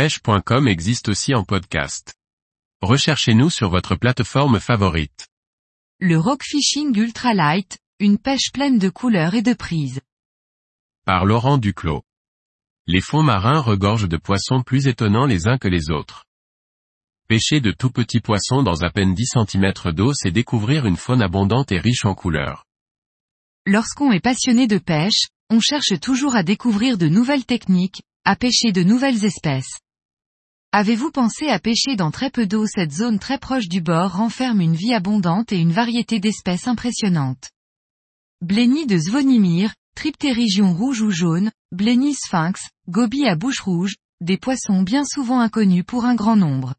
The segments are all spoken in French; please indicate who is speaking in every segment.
Speaker 1: pêche.com existe aussi en podcast. Recherchez-nous sur votre plateforme favorite.
Speaker 2: Le rock fishing ultralight, une pêche pleine de couleurs et de prises.
Speaker 1: Par Laurent Duclos. Les fonds marins regorgent de poissons plus étonnants les uns que les autres. Pêcher de tout petits poissons dans à peine 10 cm d'eau c'est découvrir une faune abondante et riche en couleurs.
Speaker 2: Lorsqu'on est passionné de pêche, on cherche toujours à découvrir de nouvelles techniques, à pêcher de nouvelles espèces. Avez-vous pensé à pêcher dans très peu d'eau? Cette zone très proche du bord renferme une vie abondante et une variété d'espèces impressionnantes. Blenny de Zvonimir, Triptérigion rouge ou jaune, Blenny sphinx, Gobi à bouche rouge, des poissons bien souvent inconnus pour un grand nombre.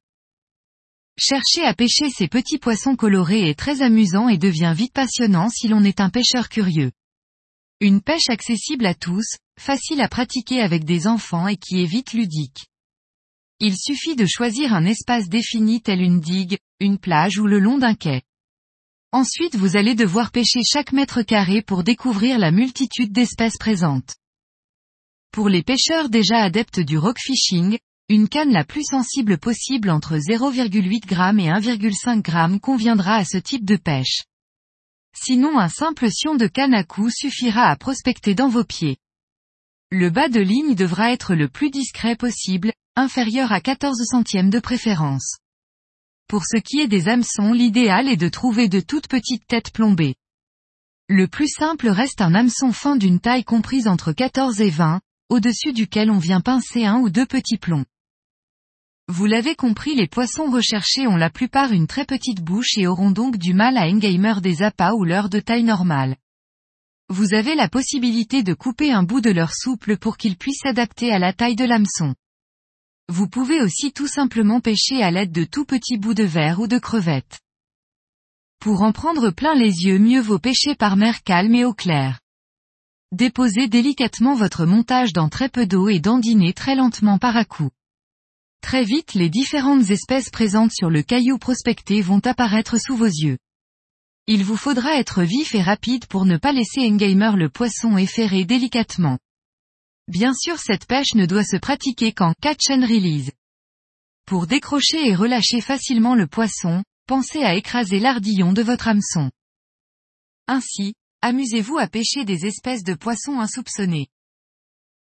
Speaker 2: Chercher à pêcher ces petits poissons colorés est très amusant et devient vite passionnant si l'on est un pêcheur curieux. Une pêche accessible à tous, facile à pratiquer avec des enfants et qui est vite ludique. Il suffit de choisir un espace défini tel une digue, une plage ou le long d'un quai. Ensuite vous allez devoir pêcher chaque mètre carré pour découvrir la multitude d'espèces présentes. Pour les pêcheurs déjà adeptes du rock fishing, une canne la plus sensible possible entre 0,8 g et 1,5 g conviendra à ce type de pêche. Sinon un simple sion de canne à coups suffira à prospecter dans vos pieds. Le bas de ligne devra être le plus discret possible, inférieur à 14 centièmes de préférence. Pour ce qui est des hameçons l'idéal est de trouver de toutes petites têtes plombées. Le plus simple reste un hameçon fin d'une taille comprise entre 14 et 20, au-dessus duquel on vient pincer un ou deux petits plombs. Vous l'avez compris les poissons recherchés ont la plupart une très petite bouche et auront donc du mal à engamer des appâts ou leur de taille normale. Vous avez la possibilité de couper un bout de leur souple pour qu'ils puissent s'adapter à la taille de l'hameçon. Vous pouvez aussi tout simplement pêcher à l'aide de tout petits bouts de verre ou de crevettes. Pour en prendre plein les yeux mieux vaut pêcher par mer calme et eau claire. Déposez délicatement votre montage dans très peu d'eau et dandinez très lentement par à coup. Très vite les différentes espèces présentes sur le caillou prospecté vont apparaître sous vos yeux. Il vous faudra être vif et rapide pour ne pas laisser engamer le poisson et ferrer délicatement. Bien sûr cette pêche ne doit se pratiquer qu'en catch and release. Pour décrocher et relâcher facilement le poisson, pensez à écraser l'ardillon de votre hameçon. Ainsi, amusez-vous à pêcher des espèces de poissons insoupçonnés.